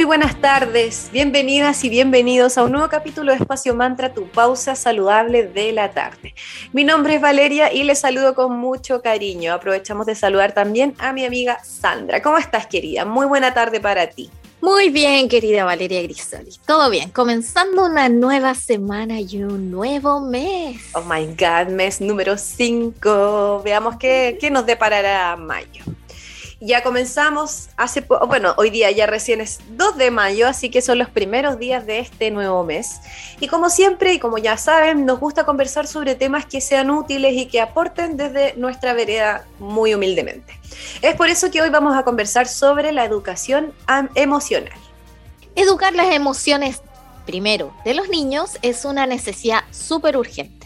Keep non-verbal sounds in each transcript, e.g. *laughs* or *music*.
Muy buenas tardes, bienvenidas y bienvenidos a un nuevo capítulo de Espacio Mantra, tu pausa saludable de la tarde. Mi nombre es Valeria y les saludo con mucho cariño. Aprovechamos de saludar también a mi amiga Sandra. ¿Cómo estás, querida? Muy buena tarde para ti. Muy bien, querida Valeria Grisoli. Todo bien, comenzando una nueva semana y un nuevo mes. Oh my God, mes número 5. Veamos qué, qué nos deparará mayo. Ya comenzamos hace, bueno, hoy día ya recién es 2 de mayo, así que son los primeros días de este nuevo mes. Y como siempre, y como ya saben, nos gusta conversar sobre temas que sean útiles y que aporten desde nuestra vereda muy humildemente. Es por eso que hoy vamos a conversar sobre la educación emocional. Educar las emociones, primero, de los niños es una necesidad súper urgente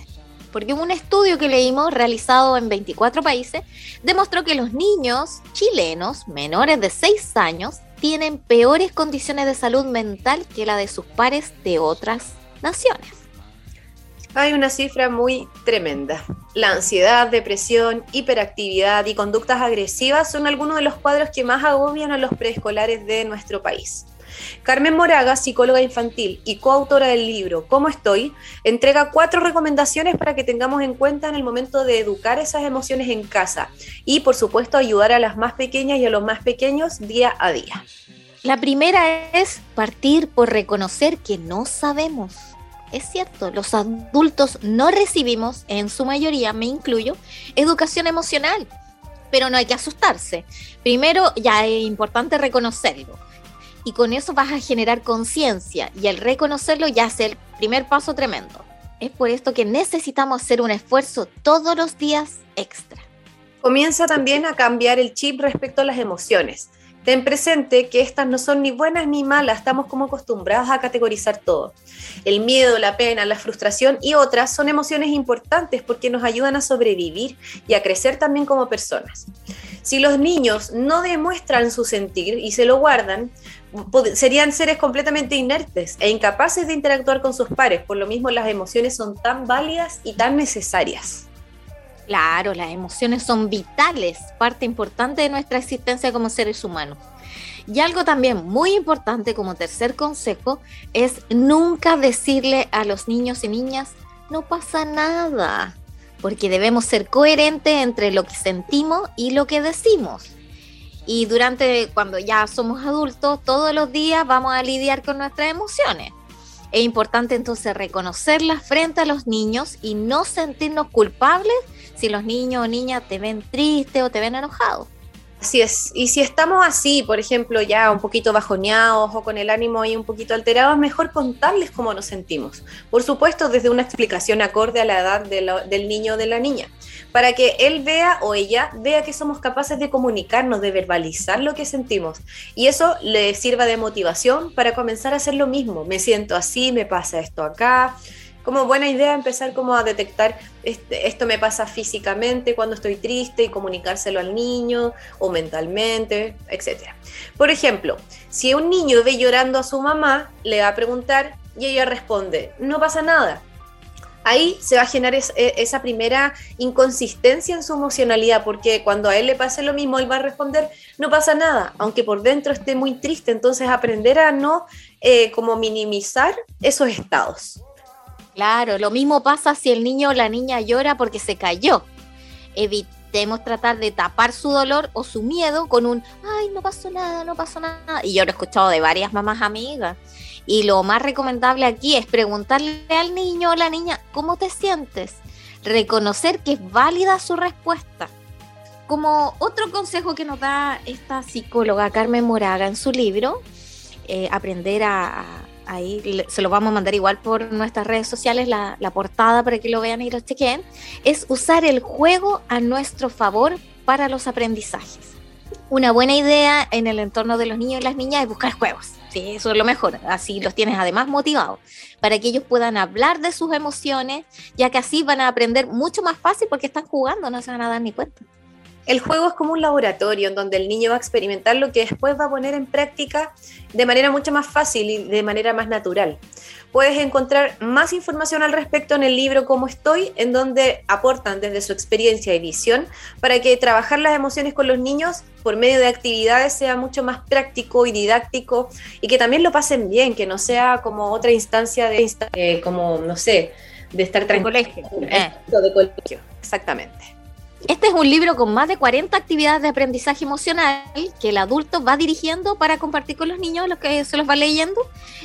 porque un estudio que leímos realizado en 24 países demostró que los niños chilenos menores de 6 años tienen peores condiciones de salud mental que la de sus pares de otras naciones. Hay una cifra muy tremenda. La ansiedad, depresión, hiperactividad y conductas agresivas son algunos de los cuadros que más agobian a los preescolares de nuestro país. Carmen Moraga, psicóloga infantil y coautora del libro ¿Cómo estoy?, entrega cuatro recomendaciones para que tengamos en cuenta en el momento de educar esas emociones en casa y, por supuesto, ayudar a las más pequeñas y a los más pequeños día a día. La primera es partir por reconocer que no sabemos. Es cierto, los adultos no recibimos, en su mayoría, me incluyo, educación emocional, pero no hay que asustarse. Primero, ya es importante reconocerlo y con eso vas a generar conciencia y el reconocerlo ya es el primer paso tremendo. Es por esto que necesitamos hacer un esfuerzo todos los días extra. Comienza también a cambiar el chip respecto a las emociones. Ten presente que estas no son ni buenas ni malas, estamos como acostumbrados a categorizar todo. El miedo, la pena, la frustración y otras son emociones importantes porque nos ayudan a sobrevivir y a crecer también como personas. Si los niños no demuestran su sentir y se lo guardan, serían seres completamente inertes e incapaces de interactuar con sus pares. Por lo mismo, las emociones son tan válidas y tan necesarias. Claro, las emociones son vitales, parte importante de nuestra existencia como seres humanos. Y algo también muy importante como tercer consejo es nunca decirle a los niños y niñas, no pasa nada, porque debemos ser coherentes entre lo que sentimos y lo que decimos. Y durante, cuando ya somos adultos, todos los días vamos a lidiar con nuestras emociones. Es importante entonces reconocerlas frente a los niños y no sentirnos culpables si los niños o niñas te ven triste o te ven enojado. Así es. Y si estamos así, por ejemplo, ya un poquito bajoneados o con el ánimo ahí un poquito alterado, es mejor contarles cómo nos sentimos. Por supuesto, desde una explicación acorde a la edad del niño o de la niña para que él vea o ella vea que somos capaces de comunicarnos, de verbalizar lo que sentimos. Y eso le sirva de motivación para comenzar a hacer lo mismo. Me siento así, me pasa esto acá. Como buena idea empezar como a detectar este, esto me pasa físicamente cuando estoy triste y comunicárselo al niño o mentalmente, etc. Por ejemplo, si un niño ve llorando a su mamá, le va a preguntar y ella responde, no pasa nada ahí se va a generar e, esa primera inconsistencia en su emocionalidad, porque cuando a él le pase lo mismo, él va a responder, no pasa nada, aunque por dentro esté muy triste, entonces aprender a no eh, como minimizar esos estados. Claro, lo mismo pasa si el niño o la niña llora porque se cayó. Evitemos tratar de tapar su dolor o su miedo con un, ay, no pasó nada, no pasó nada. Y yo lo he escuchado de varias mamás amigas y lo más recomendable aquí es preguntarle al niño o la niña, ¿cómo te sientes? Reconocer que es válida su respuesta. Como otro consejo que nos da esta psicóloga Carmen Moraga en su libro, eh, aprender a, ahí se lo vamos a mandar igual por nuestras redes sociales, la, la, portada para que lo vean y lo chequen, es usar el juego a nuestro favor para los aprendizajes. Una buena idea en el entorno de los niños y las niñas es buscar juegos. Sí, eso es lo mejor. Así los tienes además motivados para que ellos puedan hablar de sus emociones, ya que así van a aprender mucho más fácil porque están jugando, no se van a dar ni cuenta. El juego es como un laboratorio en donde el niño va a experimentar lo que después va a poner en práctica de manera mucho más fácil y de manera más natural. Puedes encontrar más información al respecto en el libro Cómo estoy, en donde aportan desde su experiencia y visión para que trabajar las emociones con los niños por medio de actividades sea mucho más práctico y didáctico y que también lo pasen bien, que no sea como otra instancia de, eh, como, no sé, de estar tranquilo. De colegio. Eh. De colegio, exactamente. Este es un libro con más de 40 actividades de aprendizaje emocional que el adulto va dirigiendo para compartir con los niños, los que se los va leyendo.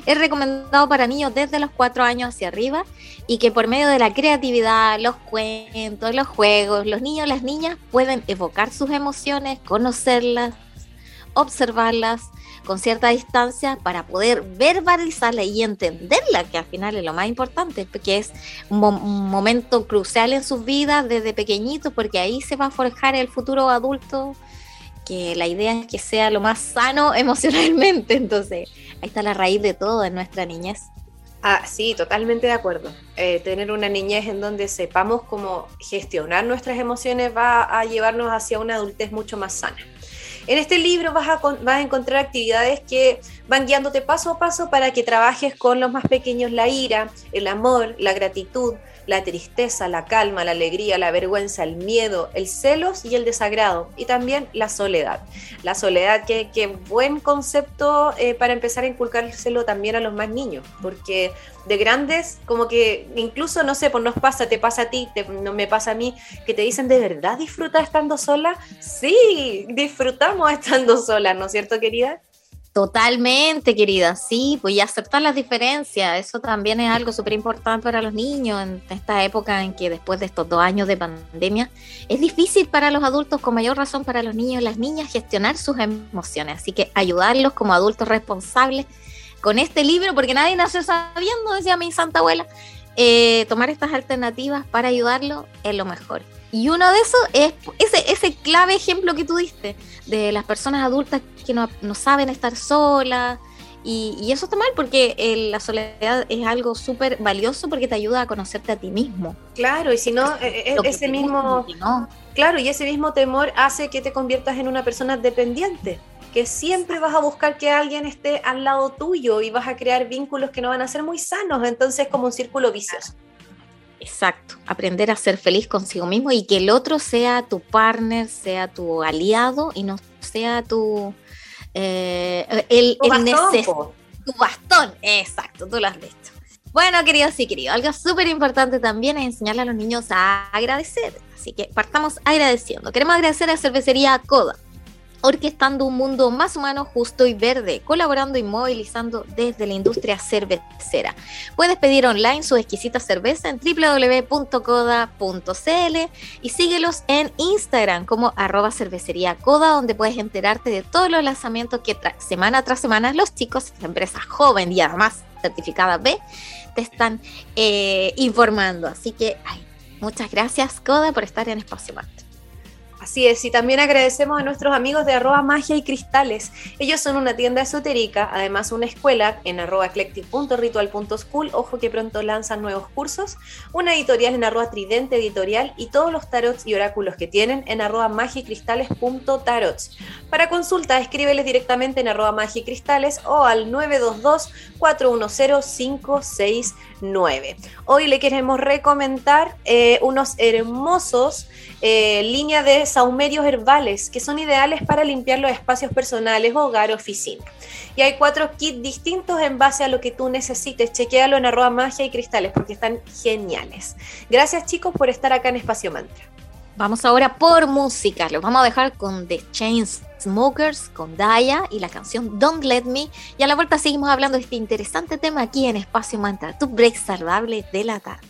Es recomendado para niños desde los 4 años hacia arriba y que por medio de la creatividad, los cuentos, los juegos, los niños y las niñas pueden evocar sus emociones, conocerlas, observarlas con cierta distancia para poder verbalizarla y entenderla, que al final es lo más importante, porque es un, momento crucial en sus vidas desde pequeñitos, porque ahí se va a forjar el futuro adulto, que la idea es que sea lo más sano *laughs* emocionalmente, entonces ahí está la raíz de todo en nuestra niñez. Ah, sí, totalmente de acuerdo. Eh, tener una niñez en donde sepamos cómo gestionar nuestras emociones va a llevarnos hacia una adultez mucho más sana. En este libro vas a, vas a encontrar actividades que van guiándote paso a paso para que trabajes con los más pequeños la ira, el amor, la gratitud, la tristeza, la calma, la alegría, la vergüenza, el miedo, el celos y el desagrado, y también la soledad. La soledad, que, buen concepto eh, para empezar a inculcárselo también a los más niños, porque de grandes, como que incluso, no sé, pues nos pasa, te pasa a ti, no me pasa a mí, que te dicen, ¿de verdad disfrutas estando sola? Sí, disfrutamos estando sola, ¿no es cierto, querida? Totalmente, querida, sí, pues y aceptar las diferencias, eso también es algo súper importante para los niños en esta época en que después de estos dos años de pandemia es difícil para los adultos, con mayor razón para los niños y las niñas, gestionar sus emociones, así que ayudarlos como adultos responsables con este libro, porque nadie nació sabiendo, decía mi santa abuela, eh, tomar estas alternativas para ayudarlo es lo mejor. Y uno de esos es ese, ese clave ejemplo que tú diste de las personas adultas que no, saben estar solas. Y, eso está mal porque la soledad es algo súper valioso porque te ayuda a conocerte a ti mismo. Claro, y si no, e, e, ese mismo... Claro, y ese mismo temor hace que te conviertas en una persona dependiente que siempre vas a buscar que alguien esté al lado tuyo y vas a crear vínculos que no van a ser muy sanos, entonces como un círculo vicioso. Exacto, aprender a ser feliz consigo mismo y que el otro sea tu partner, sea tu aliado y no sea tu eh, el, tu bastón, tu bastón, exacto, tú lo has visto. Bueno, queridos y queridos, algo súper importante también es enseñarle a los niños a agradecer. Así que partamos agradeciendo. Queremos agradecer a Cervecería Coda orquestando un mundo más humano, justo y verde, colaborando y movilizando desde la industria cervecera. Puedes pedir online su exquisita cerveza en www.coda.cl y síguelos en Instagram como arroba cervecería coda, donde puedes enterarte de todos los lanzamientos que semana tras semana los chicos, la empresa joven y además certificada B, te están eh, informando. Así que muchas gracias Coda por estar en Espacio Marte. Así es, y también agradecemos a nuestros amigos de arroba magia y cristales. Ellos son una tienda esotérica, además una escuela en arroba eclectic.ritual.school, ojo que pronto lanzan nuevos cursos, una editorial en arroba tridente editorial y todos los tarots y oráculos que tienen en arroba magicristales.tarots. Para consulta, escríbeles directamente en arroba magicristales o al 922 410 569. Hoy le queremos recomendar eh, unos hermosos eh, líneas de saumerios herbales que son ideales para limpiar los espacios personales, hogar, oficina. Y hay cuatro kits distintos en base a lo que tú necesites. Chequéalo en arroba magia y cristales porque están geniales. Gracias chicos por estar acá en Espacio Mantra. Vamos ahora por música. Los vamos a dejar con The Chainsmokers, con Daya y la canción Don't Let Me. Y a la vuelta seguimos hablando de este interesante tema aquí en Espacio Mantra, tu break saludable de la tarde.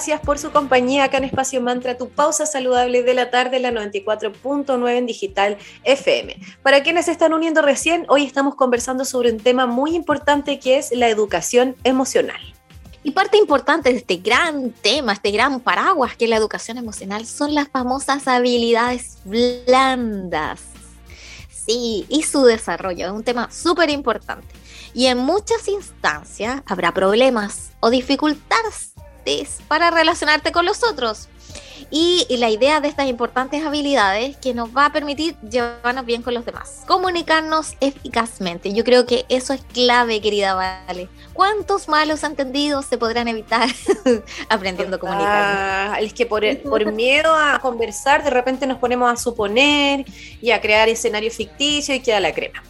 Gracias por su compañía acá en Espacio Mantra, tu pausa saludable de la tarde, la 94.9 en digital FM. Para quienes se están uniendo recién, hoy estamos conversando sobre un tema muy importante que es la educación emocional. Y parte importante de este gran tema, este gran paraguas que es la educación emocional, son las famosas habilidades blandas. Sí, y su desarrollo es un tema súper importante. Y en muchas instancias habrá problemas o dificultades para relacionarte con los otros. Y, la idea de estas importantes habilidades que nos va a permitir llevarnos bien con los demás, comunicarnos eficazmente. Yo creo que eso es clave, querida Vale. ¿Cuántos malos entendidos se podrán evitar *laughs* aprendiendo a comunicar? es que por, por miedo a conversar, de repente nos ponemos a suponer y a crear escenarios ficticios y queda la crema.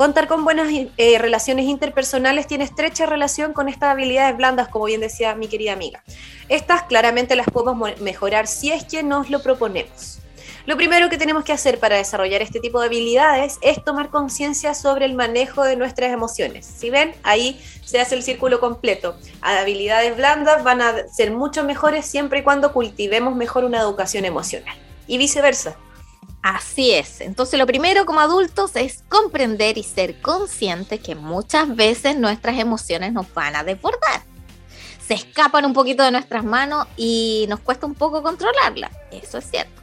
Contar con buenas eh, relaciones interpersonales tiene estrecha relación con estas habilidades blandas, como bien decía mi querida amiga. Estas claramente las podemos mejorar si es que nos lo proponemos. Lo primero que tenemos que hacer para desarrollar este tipo de habilidades es tomar conciencia sobre el manejo de nuestras emociones. Si ven, ahí se hace el círculo completo. Habilidades blandas van a ser mucho mejores siempre y cuando cultivemos mejor una educación emocional. Y viceversa. Así es. Entonces lo primero como adultos es comprender y ser conscientes que muchas veces nuestras emociones nos van a desbordar. Se escapan un poquito de nuestras manos y nos cuesta un poco controlarlas. Eso es cierto.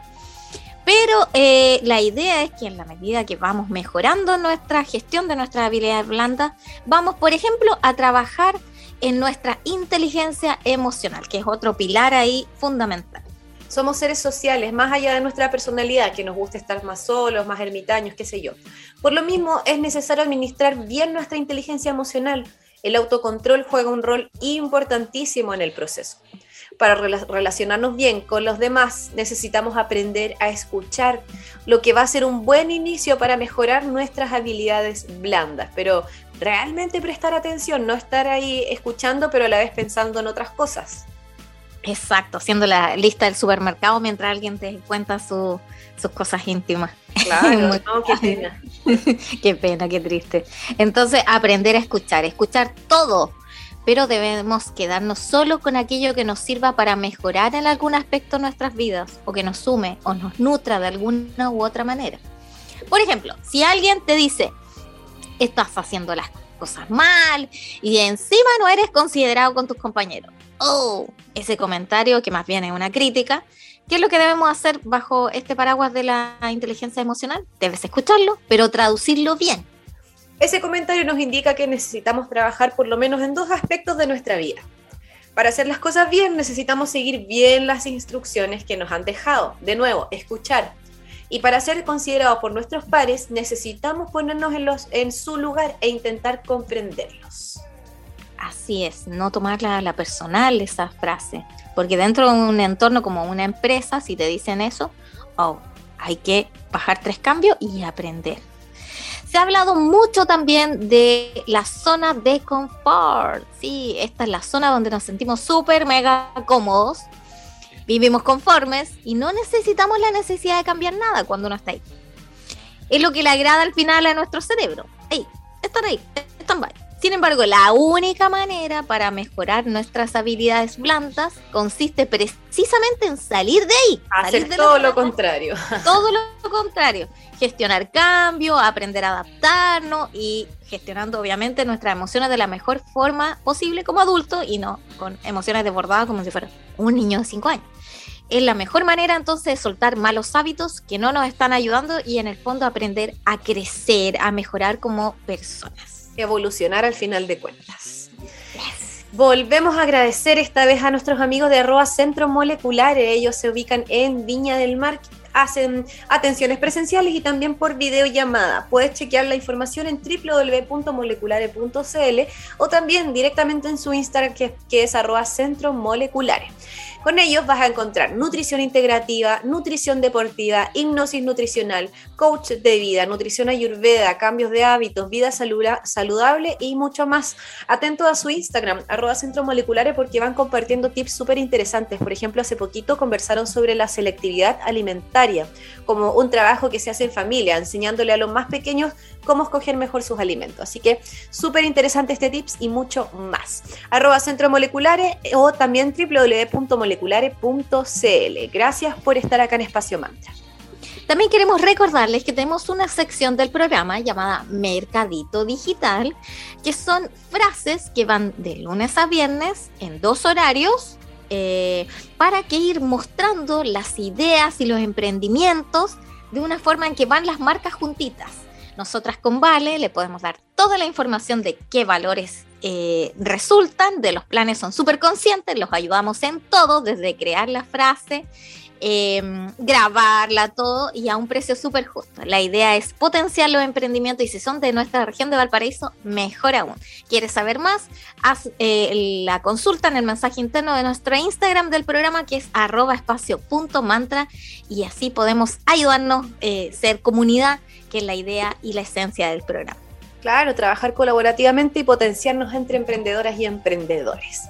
Pero eh, la idea es que en la medida que vamos mejorando nuestra gestión de nuestras habilidades blandas, vamos, por ejemplo, a trabajar en nuestra inteligencia emocional, que es otro pilar ahí fundamental. Somos seres sociales, más allá de nuestra personalidad, que nos gusta estar más solos, más ermitaños, qué sé yo. Por lo mismo, es necesario administrar bien nuestra inteligencia emocional. El autocontrol juega un rol importantísimo en el proceso. Para relacionarnos bien con los demás, necesitamos aprender a escuchar, lo que va a ser un buen inicio para mejorar nuestras habilidades blandas. Pero realmente prestar atención, no estar ahí escuchando, pero a la vez pensando en otras cosas. Exacto, haciendo la lista del supermercado mientras alguien te cuenta sus cosas íntimas. Claro, *laughs* qué pena. *laughs* qué pena, qué triste. Entonces, aprender a escuchar, escuchar todo, pero debemos quedarnos solo con aquello que nos sirva para mejorar en algún aspecto de nuestras vidas, o que nos sume o nos nutra de alguna u otra manera. Por ejemplo, si alguien te dice, estás haciendo las cosas mal y encima no eres considerado con tus compañeros oh, ese comentario, que más bien es una crítica, ¿qué es lo que debemos hacer bajo este paraguas de la inteligencia emocional? Debes escucharlo, pero traducirlo bien. Ese comentario nos indica que necesitamos trabajar por lo menos en dos aspectos de nuestra vida. Para hacer las cosas bien necesitamos seguir bien las instrucciones que nos han dejado. De nuevo, escuchar. Y para ser considerados por nuestros pares necesitamos ponernos en, los, en su lugar e intentar comprenderlos. Así es, no tomarla a la personal esa frase, porque dentro de un entorno como una empresa, si te dicen eso, oh, hay que bajar tres cambios y aprender. Se ha hablado mucho también de la zona de confort. Sí, esta es la zona donde nos sentimos súper mega cómodos, vivimos conformes y no necesitamos la necesidad de cambiar nada cuando uno está ahí. Es lo que le agrada al final a nuestro cerebro. Ahí, están ahí, están by. Sin embargo, la única manera para mejorar nuestras habilidades blandas consiste precisamente en salir de ahí. Hacer todo lo contrario. *laughs* Todo lo contrario. Gestionar cambio, aprender a adaptarnos y gestionando obviamente nuestras emociones de la mejor forma posible como adulto y no con emociones desbordadas como si fuera un niño de 5 años. Es la mejor manera entonces de soltar malos hábitos que no nos están ayudando y en el fondo aprender a crecer, a mejorar como personas evolucionar al final de cuentas. Volvemos a agradecer esta vez a nuestros amigos de arroba Centro Molecular. Ellos se ubican en Viña del Mar, hacen atenciones presenciales y también por videollamada. Puedes chequear la información en www.moleculare.cl o también directamente en su Instagram que, que es arroba Centro Moleculares. Con ellos vas a encontrar nutrición integrativa, nutrición deportiva, hipnosis nutricional, coach de vida, nutrición ayurveda, cambios de hábitos, vida saludable y mucho más. Atento a su Instagram, arroba centro moleculares, porque van compartiendo tips súper interesantes. Por ejemplo, hace poquito conversaron sobre la selectividad alimentaria, como un trabajo que se hace en familia, enseñándole a los más pequeños cómo escoger mejor sus alimentos. Así que súper interesante este tips y mucho más. Arroba Centro Moleculares o también www.moleculares.cl. Gracias por estar acá en Espacio Mantra. También queremos recordarles que tenemos una sección del programa llamada Mercadito Digital, que son frases que van de lunes a viernes en dos horarios eh, para que ir mostrando las ideas y los emprendimientos de una forma en que van las marcas juntitas. Nosotras con Vale le podemos dar toda la información de qué valores eh, resultan, de los planes son súper conscientes, los ayudamos en todo, desde crear la frase, Em, grabarla, todo y a un precio súper justo. La idea es potenciar los emprendimientos y si son de nuestra región de Valparaíso, mejor aún. ¿Quieres saber más? Haz eh, la consulta en el mensaje interno de nuestro Instagram del programa que es arroba espacio y así podemos ayudarnos, eh, ser comunidad, que es la idea y la esencia del programa. Claro, trabajar colaborativamente y potenciarnos entre emprendedoras y emprendedores.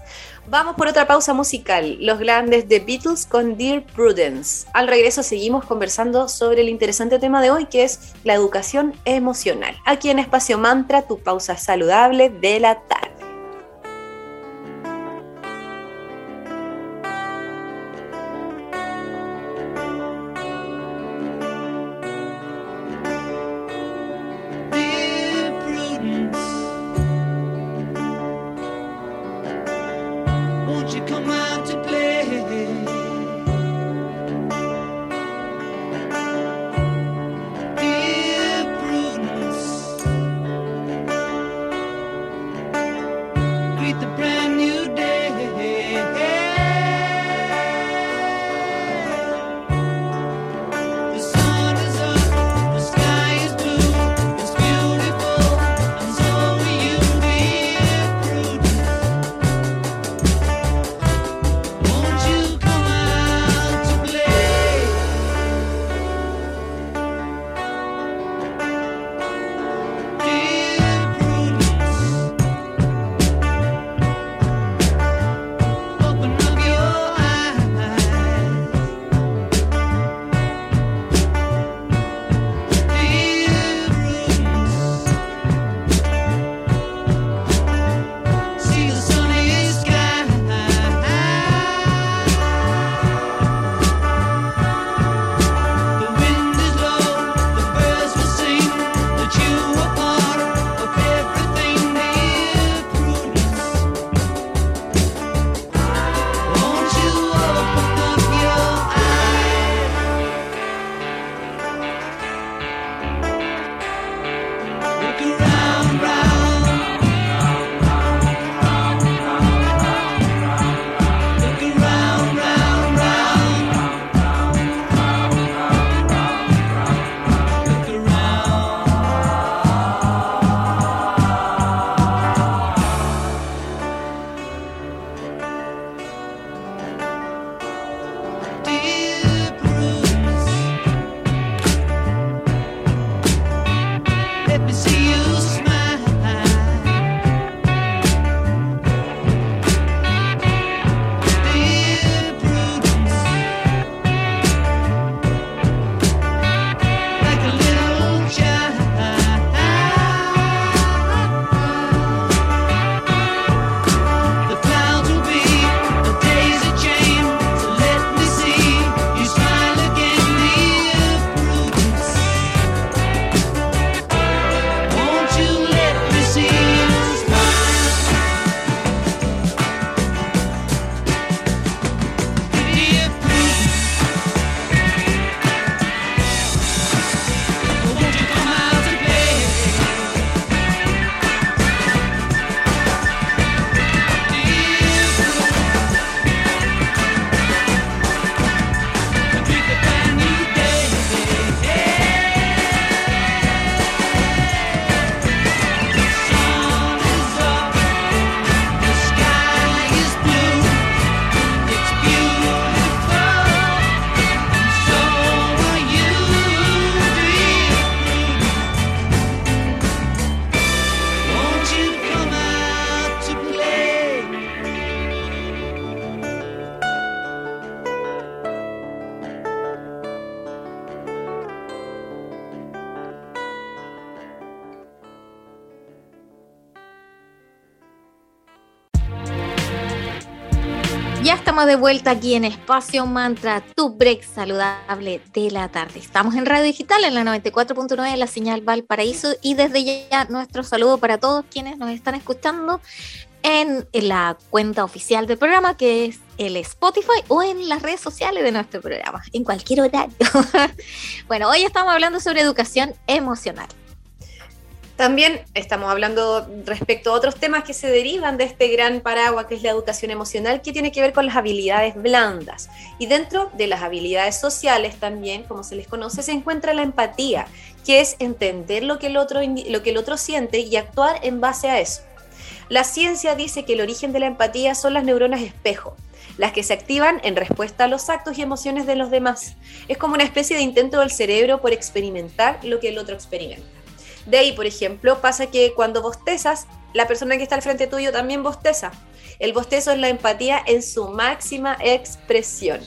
Vamos por otra pausa musical, los grandes de Beatles con Dear Prudence. Al regreso seguimos conversando sobre el interesante tema de hoy que es la educación emocional. Aquí en Espacio Mantra, tu pausa saludable de la tarde. De vuelta aquí en Espacio Mantra, tu break saludable de la tarde. Estamos en Radio Digital en la 94.9 de la señal Valparaíso y desde ya nuestro saludo para todos quienes nos están escuchando en la cuenta oficial del programa que es el Spotify o en las redes sociales de nuestro programa, en cualquier horario. *laughs* bueno, hoy estamos hablando sobre educación emocional. También estamos hablando respecto a otros temas que se derivan de este gran paraguas que es la educación emocional, que tiene que ver con las habilidades blandas. Y dentro de las habilidades sociales también, como se les conoce, se encuentra la empatía, que es entender lo que el otro, lo que el otro siente y actuar en base a eso. La ciencia dice que el origen de la empatía son las neuronas espejo, las que se activan en respuesta a los actos y emociones de los demás. Es como una especie de intento del cerebro por experimentar lo que el otro experimenta. De ahí, por ejemplo, pasa que cuando bostezas, la persona que está al frente tuyo también bosteza. El bostezo es la empatía en su máxima expresión.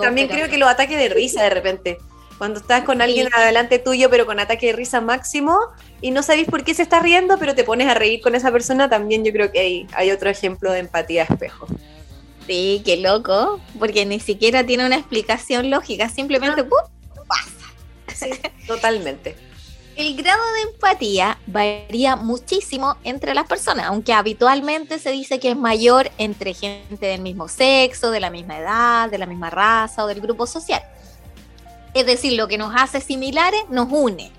también creo que los ataques de risa de repente. Cuando estás con alguien adelante tuyo, pero con ataque de risa máximo, y no sabéis por qué se está riendo, pero te pones a reír con esa persona, también yo creo que hay, hay otro ejemplo de empatía espejo. Sí, qué loco, porque ni siquiera tiene una explicación lógica, simplemente pasa. totalmente. El grado de empatía varía muchísimo entre las personas, aunque habitualmente se dice que es mayor entre gente del mismo sexo, de la misma edad, de la misma raza o del grupo social. Es decir, lo que nos hace similares nos une.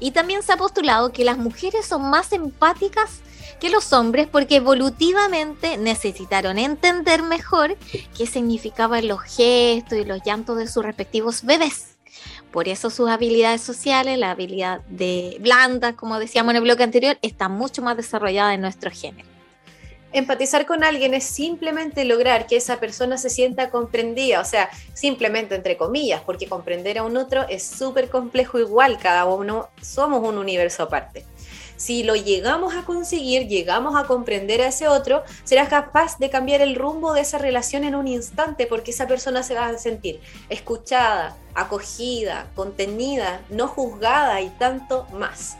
Y también se ha postulado que las mujeres son más empáticas que los hombres porque evolutivamente necesitaron entender mejor qué significaban los gestos y los llantos de sus respectivos bebés. Por eso sus habilidades sociales, la habilidad de blanda, como decíamos en el bloque anterior, está mucho más desarrollada en nuestro género. Empatizar con alguien es simplemente lograr que esa persona se sienta comprendida, o sea, simplemente entre comillas, porque comprender a un otro es súper complejo igual, cada uno somos un universo aparte. Si lo llegamos a conseguir, llegamos a comprender a ese otro, serás capaz de cambiar el rumbo de esa relación en un instante porque esa persona se va a sentir escuchada, acogida, contenida, no juzgada y tanto más.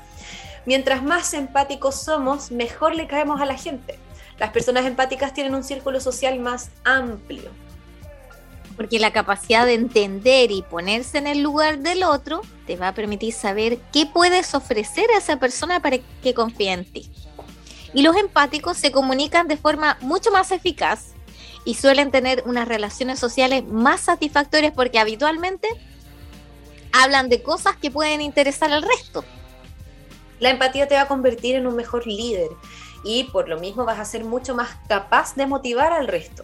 Mientras más empáticos somos, mejor le caemos a la gente. Las personas empáticas tienen un círculo social más amplio. Porque la capacidad de entender y ponerse en el lugar del otro te va a permitir saber qué puedes ofrecer a esa persona para que confíe en ti. Y los empáticos se comunican de forma mucho más eficaz y suelen tener unas relaciones sociales más satisfactorias porque habitualmente hablan de cosas que pueden interesar al resto. La empatía te va a convertir en un mejor líder y por lo mismo vas a ser mucho más capaz de motivar al resto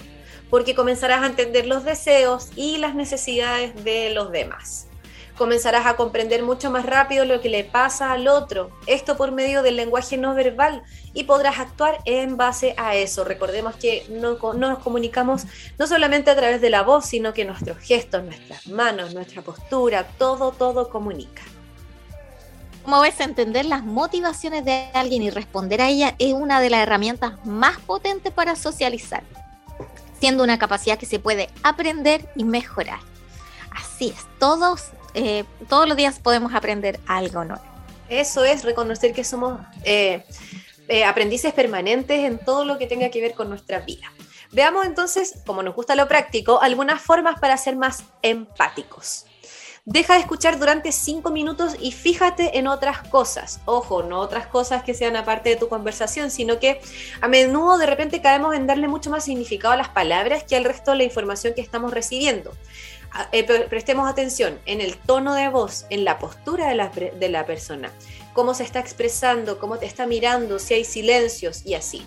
porque comenzarás a entender los deseos y las necesidades de los demás. Comenzarás a comprender mucho más rápido lo que le pasa al otro, esto por medio del lenguaje no verbal, y podrás actuar en base a eso. Recordemos que no, nos comunicamos no solamente a través de la voz, sino que nuestros gestos, nuestras manos, nuestra postura, todo, todo comunica. Como ves, entender las motivaciones de alguien y responder a ella es una de las herramientas más potentes para socializar siendo una capacidad que se puede aprender y mejorar. Así es, todos, eh, todos los días podemos aprender algo nuevo. Eso es reconocer que somos eh, eh, aprendices permanentes en todo lo que tenga que ver con nuestra vida. Veamos entonces, como nos gusta lo práctico, algunas formas para ser más empáticos. Deja de escuchar durante cinco minutos y fíjate en otras cosas. Ojo, no otras cosas que sean aparte de tu conversación, sino que a menudo de repente caemos en darle mucho más significado a las palabras que al resto de la información que estamos recibiendo. Eh, prestemos atención en el tono de voz, en la postura de la persona, cómo se está expresando, cómo te está mirando, si hay silencios y así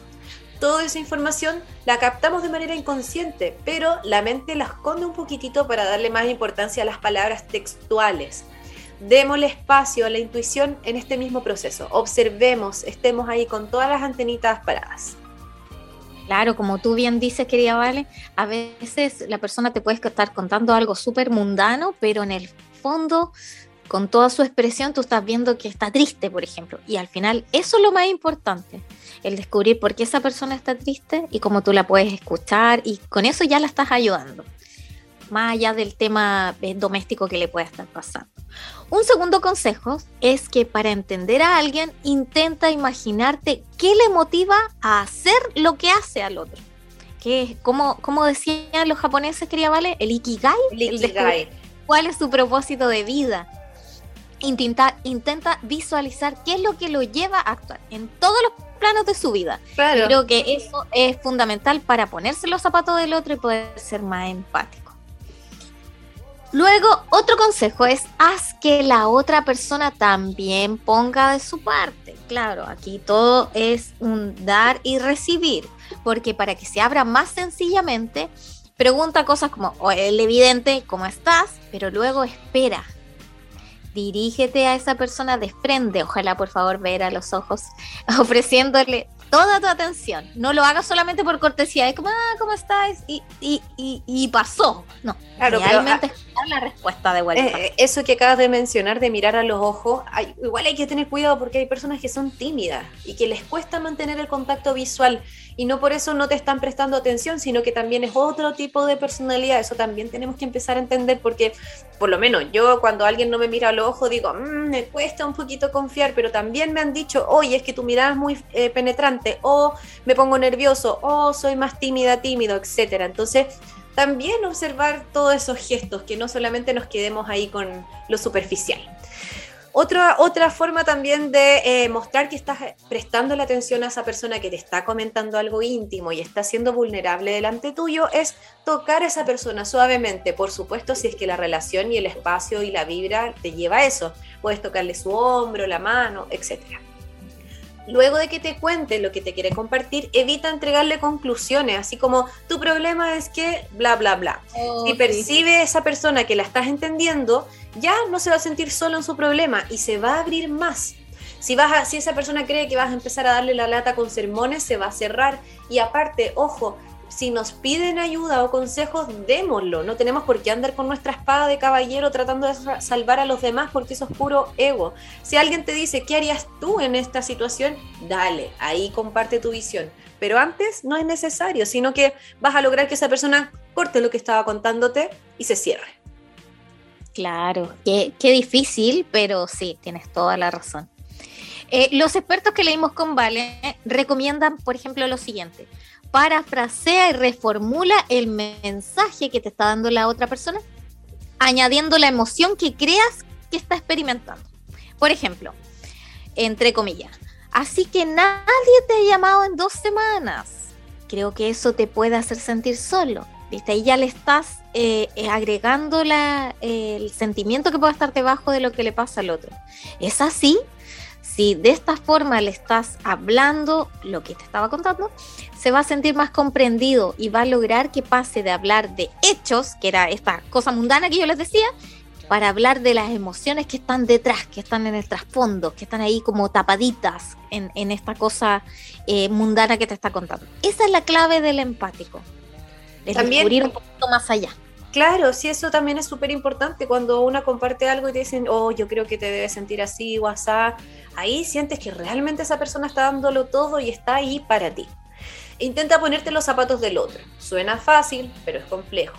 toda esa información la captamos de manera inconsciente, pero la mente la esconde un poquitito para darle más importancia a las palabras textuales. Démosle espacio a la intuición en este mismo proceso. Observemos, estemos ahí con todas las antenitas paradas. Claro, como tú bien dices, querida Vale, a veces la persona te puede estar contando algo súper mundano, pero en el fondo con toda su expresión, tú estás viendo que está triste, por ejemplo. Y al final, eso es lo más importante, el descubrir por qué esa persona está triste y cómo tú la puedes escuchar y con eso ya la estás ayudando, más allá del tema eh, doméstico que le pueda estar pasando. Un segundo consejo es que para entender a alguien, intenta imaginarte qué le motiva a hacer lo que hace al otro ¿qué, cómo, ¿cómo decían los japoneses, quería Vale? El ikigai. El ikigai. ¿Cuál es su propósito de vida? Intenta, intenta visualizar qué es lo que lo lleva a actuar en todos los planos de su vida. Claro. Creo que eso es fundamental para ponerse los zapatos del otro y poder ser más empático. Luego, otro consejo es haz que la otra persona también ponga de su parte. Claro, aquí todo es un dar y recibir, porque para que se abra más sencillamente, pregunta cosas como o el evidente, ¿cómo estás? Pero luego espera. Dirígete a esa persona de frente, ojalá por favor ver a los ojos, *laughs* ofreciéndole toda tu atención. No lo hagas solamente por cortesía, es como, ah, ¿cómo estás? Y, y, y, y pasó. No, Claro, realmente esperar la respuesta de vuelta. Eh, eso que acabas de mencionar de mirar a los ojos, igual hay que tener cuidado porque hay personas que son tímidas y que les cuesta mantener el contacto visual y no por eso no te están prestando atención, sino que también es otro tipo de personalidad. Eso también tenemos que empezar a entender porque, por lo menos yo cuando alguien no me mira a los ojos digo, "Mm, me cuesta un poquito confiar, pero también me han dicho, oye, es que tu mirada es muy eh, penetrante, o me pongo nervioso, o soy más tímida, tímido, etcétera. Entonces, también observar todos esos gestos, que no solamente nos quedemos ahí con lo superficial. Otra, otra forma también de eh, mostrar que estás prestando la atención a esa persona que te está comentando algo íntimo y está siendo vulnerable delante tuyo es tocar a esa persona suavemente. Por supuesto, si es que la relación y el espacio y la vibra te lleva a eso. Puedes tocarle su hombro, la mano, etcétera. Luego de que te cuente lo que te quiere compartir, evita entregarle conclusiones, así como tu problema es que bla, bla, bla. Oh, Si sí. percibe esa persona que la estás entendiendo, ya no se va a sentir solo en su problema y se va a abrir más. Si, vas a- si esa persona cree que vas a empezar a darle la lata con sermones, se va a cerrar. Y aparte, ojo, si nos piden ayuda o consejos, démoslo. No tenemos por qué andar con nuestra espada de caballero tratando de sa- salvar a los demás porque eso es puro ego. Si alguien te dice, ¿qué harías tú en esta situación? Dale, ahí comparte tu visión. Pero antes no es necesario, sino que vas a lograr que esa persona corte lo que estaba contándote y se cierre. Claro, qué, qué difícil, pero sí, tienes toda la razón. Eh, los expertos que leímos con Vale recomiendan, por ejemplo, lo siguiente. Parafrasea y reformula el mensaje que te está dando la otra persona, añadiendo la emoción que creas que está experimentando. Por ejemplo, entre comillas, así que nadie te ha llamado en dos semanas. Creo que eso te puede hacer sentir solo. ¿Viste? Ahí ya le estás eh, eh, agregando la, el sentimiento que puede estar debajo de lo que le pasa al otro. ¿Es así? Si de esta forma le estás hablando lo que te estaba contando, se va a sentir más comprendido y va a lograr que pase de hablar de hechos, que era esta cosa mundana que yo les decía, para hablar de las emociones que están detrás, que están en el trasfondo, que están ahí como tapaditas en, en esta cosa eh, mundana que te está contando. Esa es la clave del empático. Es También- descubrir un poquito más allá. Claro, sí, eso también es súper importante cuando una comparte algo y te dicen, oh, yo creo que te debes sentir así o asá. Ahí sientes que realmente esa persona está dándolo todo y está ahí para ti. Intenta ponerte los zapatos del otro. Suena fácil, pero es complejo.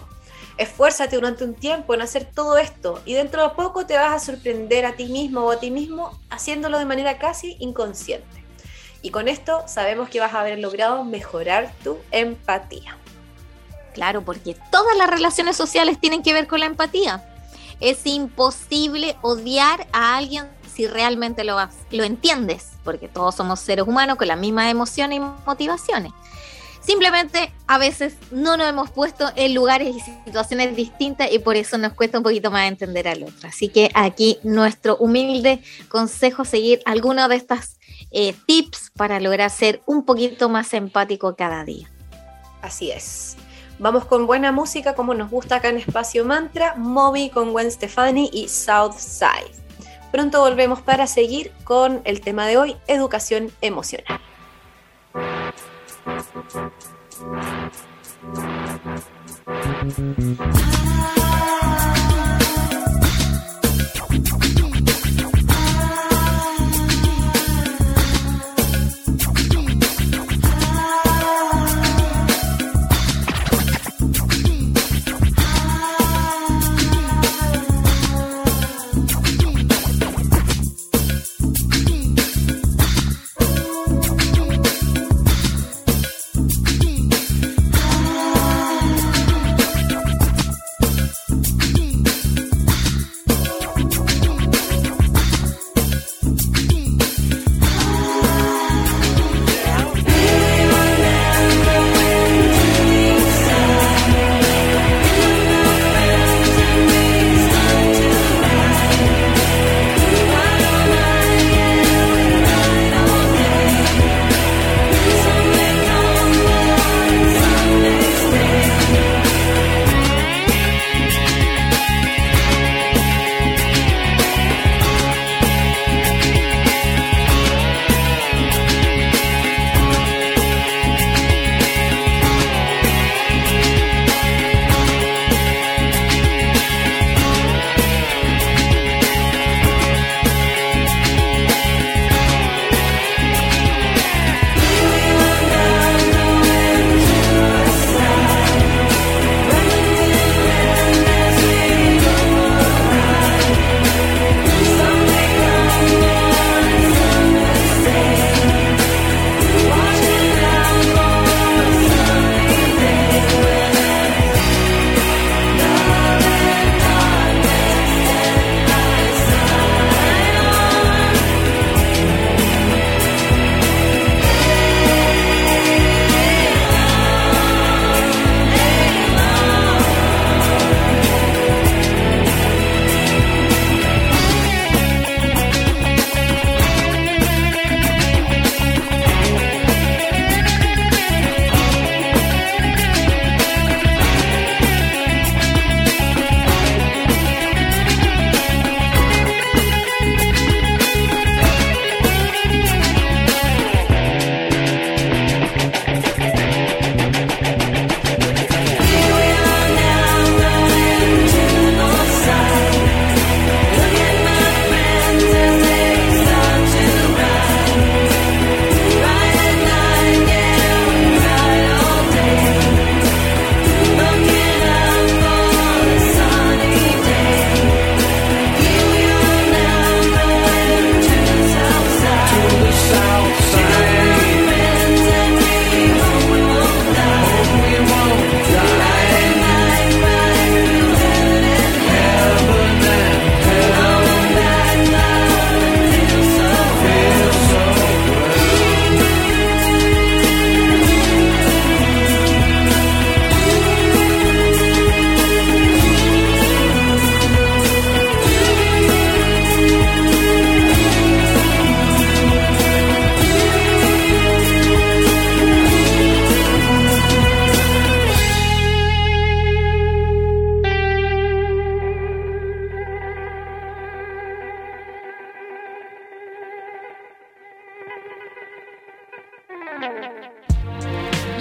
Esfuérzate durante un tiempo en hacer todo esto y dentro de poco te vas a sorprender a ti mismo o a ti mismo haciéndolo de manera casi inconsciente. Y con esto sabemos que vas a haber logrado mejorar tu empatía. Claro, porque todas las relaciones sociales tienen que ver con la empatía. Es imposible odiar a alguien si realmente lo, lo entiendes, porque todos somos seres humanos con las mismas emociones y motivaciones. Simplemente a veces no nos hemos puesto en lugares y situaciones distintas y por eso nos cuesta un poquito más entender al otro. Así que aquí nuestro humilde consejo seguir alguno de estas eh, tips para lograr ser un poquito más empático cada día. Así es. Vamos con buena música como nos gusta acá en Espacio Mantra, Moby con Gwen Stefani y Southside. Pronto volvemos para seguir con el tema de hoy, educación emocional.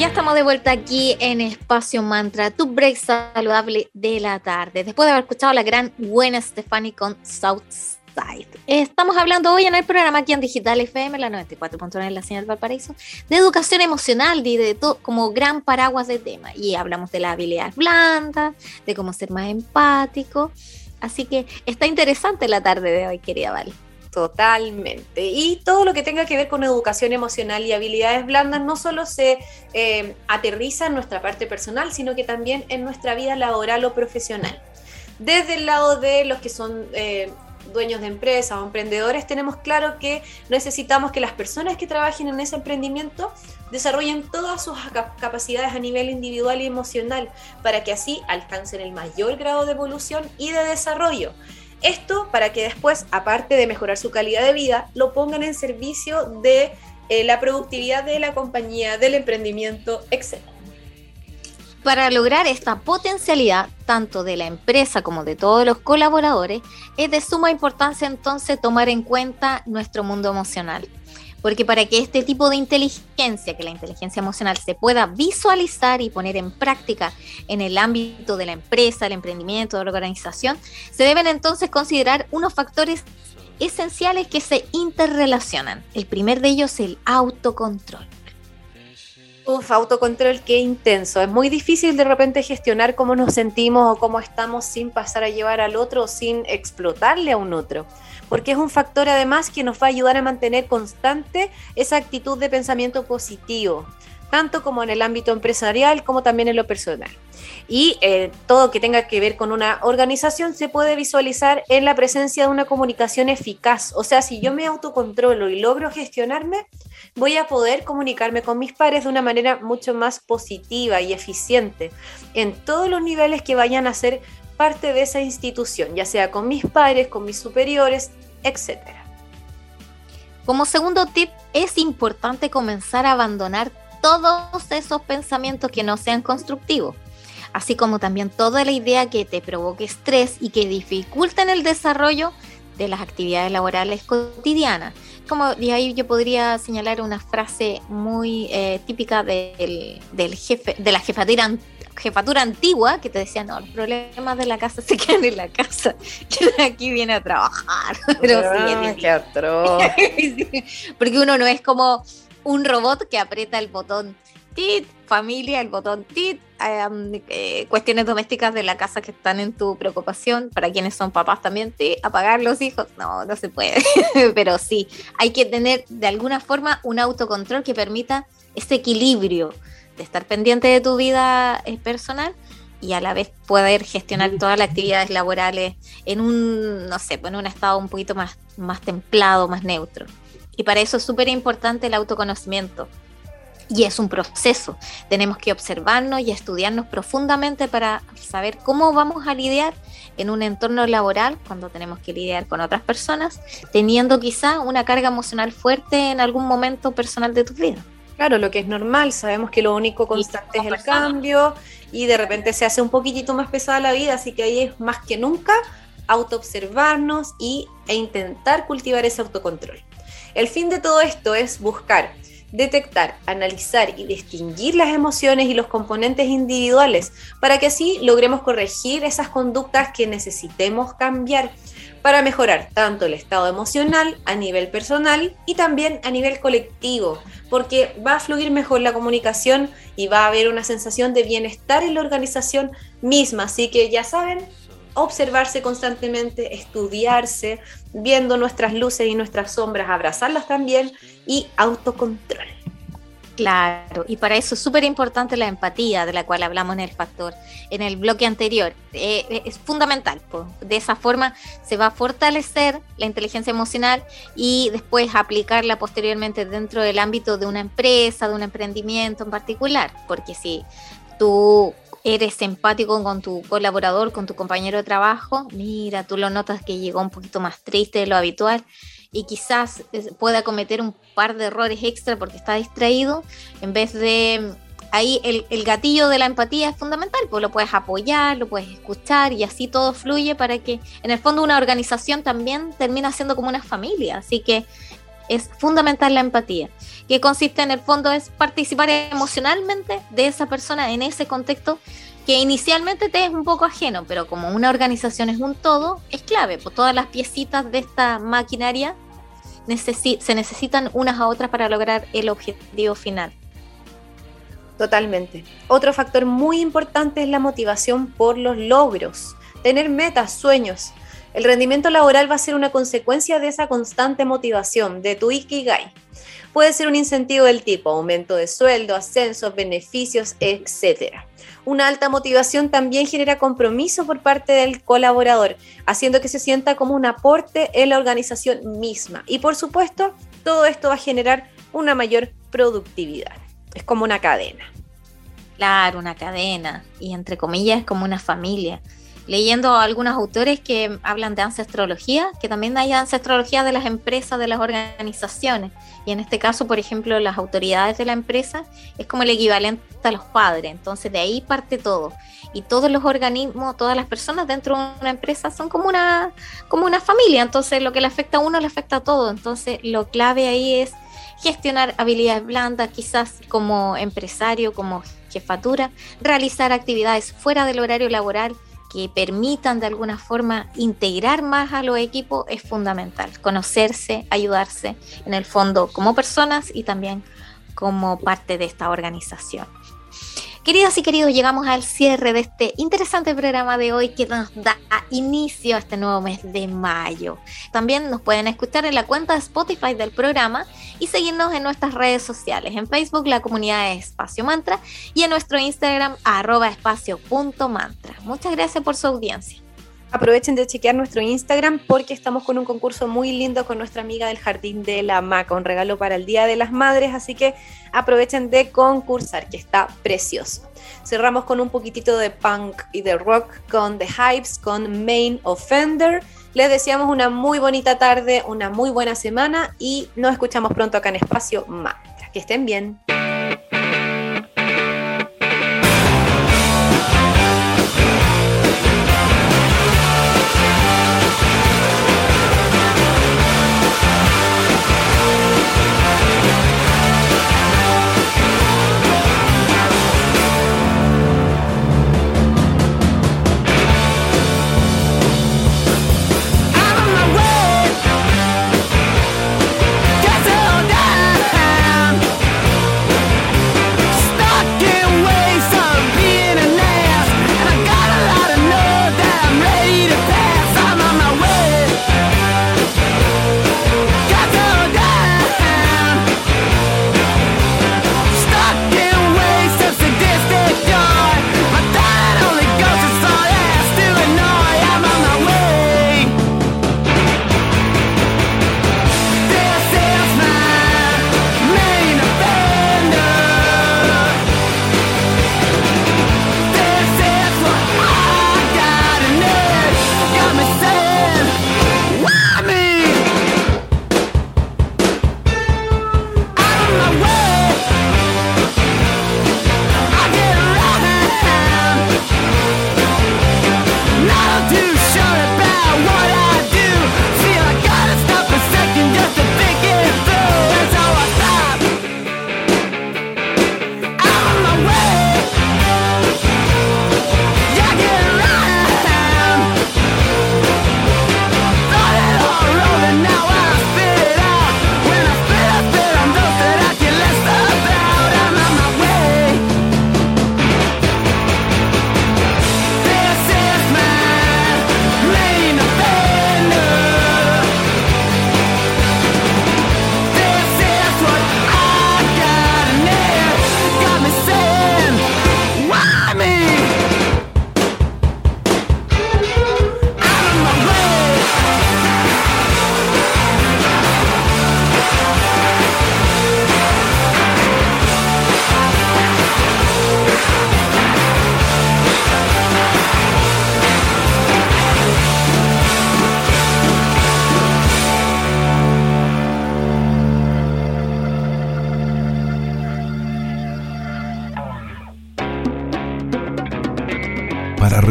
Ya estamos de vuelta aquí en Espacio Mantra, tu break saludable de la tarde. Después de haber escuchado la gran buena Stephanie con Southside. Estamos hablando hoy en el programa aquí en Digital FM, la 94.9 en la señal Valparaíso, de educación emocional y de todo como gran paraguas de tema. Y hablamos de la habilidad blanda, de cómo ser más empático. Así que está interesante la tarde de hoy, querida Vale. Totalmente. Y todo lo que tenga que ver con educación emocional y habilidades blandas no solo se eh, aterriza en nuestra parte personal, sino que también en nuestra vida laboral o profesional. Desde el lado de los que son eh, dueños de empresas o emprendedores, tenemos claro que necesitamos que las personas que trabajen en ese emprendimiento desarrollen todas sus capacidades a nivel individual y emocional para que así alcancen el mayor grado de evolución y de desarrollo. Esto para que después, aparte de mejorar su calidad de vida, lo pongan en servicio de eh, la productividad de la compañía, del emprendimiento, etc. Para lograr esta potencialidad, tanto de la empresa como de todos los colaboradores, es de suma importancia entonces tomar en cuenta nuestro mundo emocional porque para que este tipo de inteligencia, que la inteligencia emocional, se pueda visualizar y poner en práctica en el ámbito de la empresa, el emprendimiento, de la organización, se deben entonces considerar unos factores esenciales que se interrelacionan. El primer de ellos es el autocontrol. Uf, autocontrol, qué intenso. Es muy difícil de repente gestionar cómo nos sentimos o cómo estamos sin pasar a llevar al otro o sin explotarle a un otro porque es un factor además que nos va a ayudar a mantener constante esa actitud de pensamiento positivo, tanto como en el ámbito empresarial como también en lo personal. Y eh, todo que tenga que ver con una organización se puede visualizar en la presencia de una comunicación eficaz. O sea, si yo me autocontrolo y logro gestionarme, voy a poder comunicarme con mis pares de una manera mucho más positiva y eficiente en todos los niveles que vayan a ser parte de esa institución, ya sea con mis padres, con mis superiores, etc. Como segundo tip, es importante comenzar a abandonar todos esos pensamientos que no sean constructivos, así como también toda la idea que te provoque estrés y que dificulten el desarrollo de las actividades laborales cotidianas. Como de ahí yo podría señalar una frase muy eh, típica del, del, jefe, de la jefatura jefatura antigua que te decían, no, los problemas de la casa *laughs* se quedan en la casa. aquí viene a trabajar. *laughs* Pero sí, *laughs* Porque uno no es como un robot que aprieta el botón tit, familia, el botón tit, eh, cuestiones domésticas de la casa que están en tu preocupación, para quienes son papás también, tit, apagar los hijos, no, no se puede, pero sí, hay que tener de alguna forma un autocontrol que permita ese equilibrio estar pendiente de tu vida eh, personal y a la vez poder gestionar todas las actividades laborales en un, no sé, en un estado un poquito más, más templado, más neutro. Y para eso es súper importante el autoconocimiento. Y es un proceso. Tenemos que observarnos y estudiarnos profundamente para saber cómo vamos a lidiar en un entorno laboral cuando tenemos que lidiar con otras personas, teniendo quizá una carga emocional fuerte en algún momento personal de tu vida. Claro, lo que es normal, sabemos que lo único constante es el cambio y de repente se hace un poquitito más pesada la vida, así que ahí es más que nunca autoobservarnos y, e intentar cultivar ese autocontrol. El fin de todo esto es buscar, detectar, analizar y distinguir las emociones y los componentes individuales para que así logremos corregir esas conductas que necesitemos cambiar para mejorar tanto el estado emocional a nivel personal y también a nivel colectivo, porque va a fluir mejor la comunicación y va a haber una sensación de bienestar en la organización misma. Así que ya saben, observarse constantemente, estudiarse, viendo nuestras luces y nuestras sombras, abrazarlas también y autocontrol. Claro, y para eso es súper importante la empatía de la cual hablamos en el factor, en el bloque anterior. Eh, eh, es fundamental. De esa forma se va a fortalecer la inteligencia emocional y después aplicarla posteriormente dentro del ámbito de una empresa, de un emprendimiento en particular. Porque si tú eres empático con tu colaborador, con tu compañero de trabajo, mira, tú lo notas que llegó un poquito más triste de lo habitual y quizás pueda cometer un par de errores extra porque está distraído, en vez de ahí el, gatillo de la empatía es fundamental, pues lo puedes apoyar, lo puedes escuchar y así todo fluye para que en el fondo una organización también termina siendo como una familia. Así que es fundamental la empatía, que consiste en el fondo es participar emocionalmente de esa persona en ese contexto que inicialmente te es un poco ajeno, pero como una organización es un todo, es clave, pues todas las piecitas de esta maquinaria se necesitan unas a otras para lograr el objetivo final. Totalmente. Otro factor muy importante es la motivación por los logros, tener metas, sueños. El rendimiento laboral va a ser una consecuencia de esa constante motivación, de tu Ikigai. Puede ser un incentivo del tipo aumento de sueldo, ascensos, beneficios, etc. Una alta motivación también genera compromiso por parte del colaborador, haciendo que se sienta como un aporte en la organización misma. Y por supuesto, todo esto va a generar una mayor productividad. Es como una cadena. Claro, una cadena. Y entre comillas es como una familia leyendo algunos autores que hablan de ancestrología, que también hay ancestrología de las empresas, de las organizaciones. Y en este caso, por ejemplo, las autoridades de la empresa es como el equivalente a los padres. Entonces de ahí parte todo. Y todos los organismos, todas las personas dentro de una empresa son como una, como una familia. Entonces lo que le afecta a uno le afecta a todo. Entonces lo clave ahí es gestionar habilidades blandas, quizás como empresario, como jefatura, realizar actividades fuera del horario laboral, que permitan de alguna forma integrar más a los equipos es fundamental. Conocerse, ayudarse en el fondo como personas y también como parte de esta organización. Queridas y queridos, llegamos al cierre de este interesante programa de hoy que nos da inicio a este nuevo mes de mayo. También nos pueden escuchar en la cuenta de Spotify del programa y seguirnos en nuestras redes sociales. En Facebook, la comunidad de Espacio Mantra y en nuestro Instagram, arroba espacio.mantra. Muchas gracias por su audiencia. Aprovechen de chequear nuestro Instagram porque estamos con un concurso muy lindo con nuestra amiga del Jardín de la Maca, un regalo para el Día de las Madres, así que aprovechen de concursar, que está precioso. Cerramos con un poquitito de punk y de rock con The Hypes, con Main Offender. Les deseamos una muy bonita tarde, una muy buena semana y nos escuchamos pronto acá en Espacio Mantra. Que estén bien.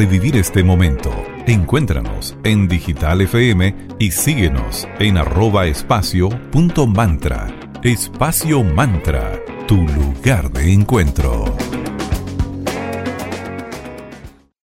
Este momento. Encuéntranos en Digital FM y síguenos en arroba espacio punto mantra. Espacio Mantra, tu lugar de encuentro.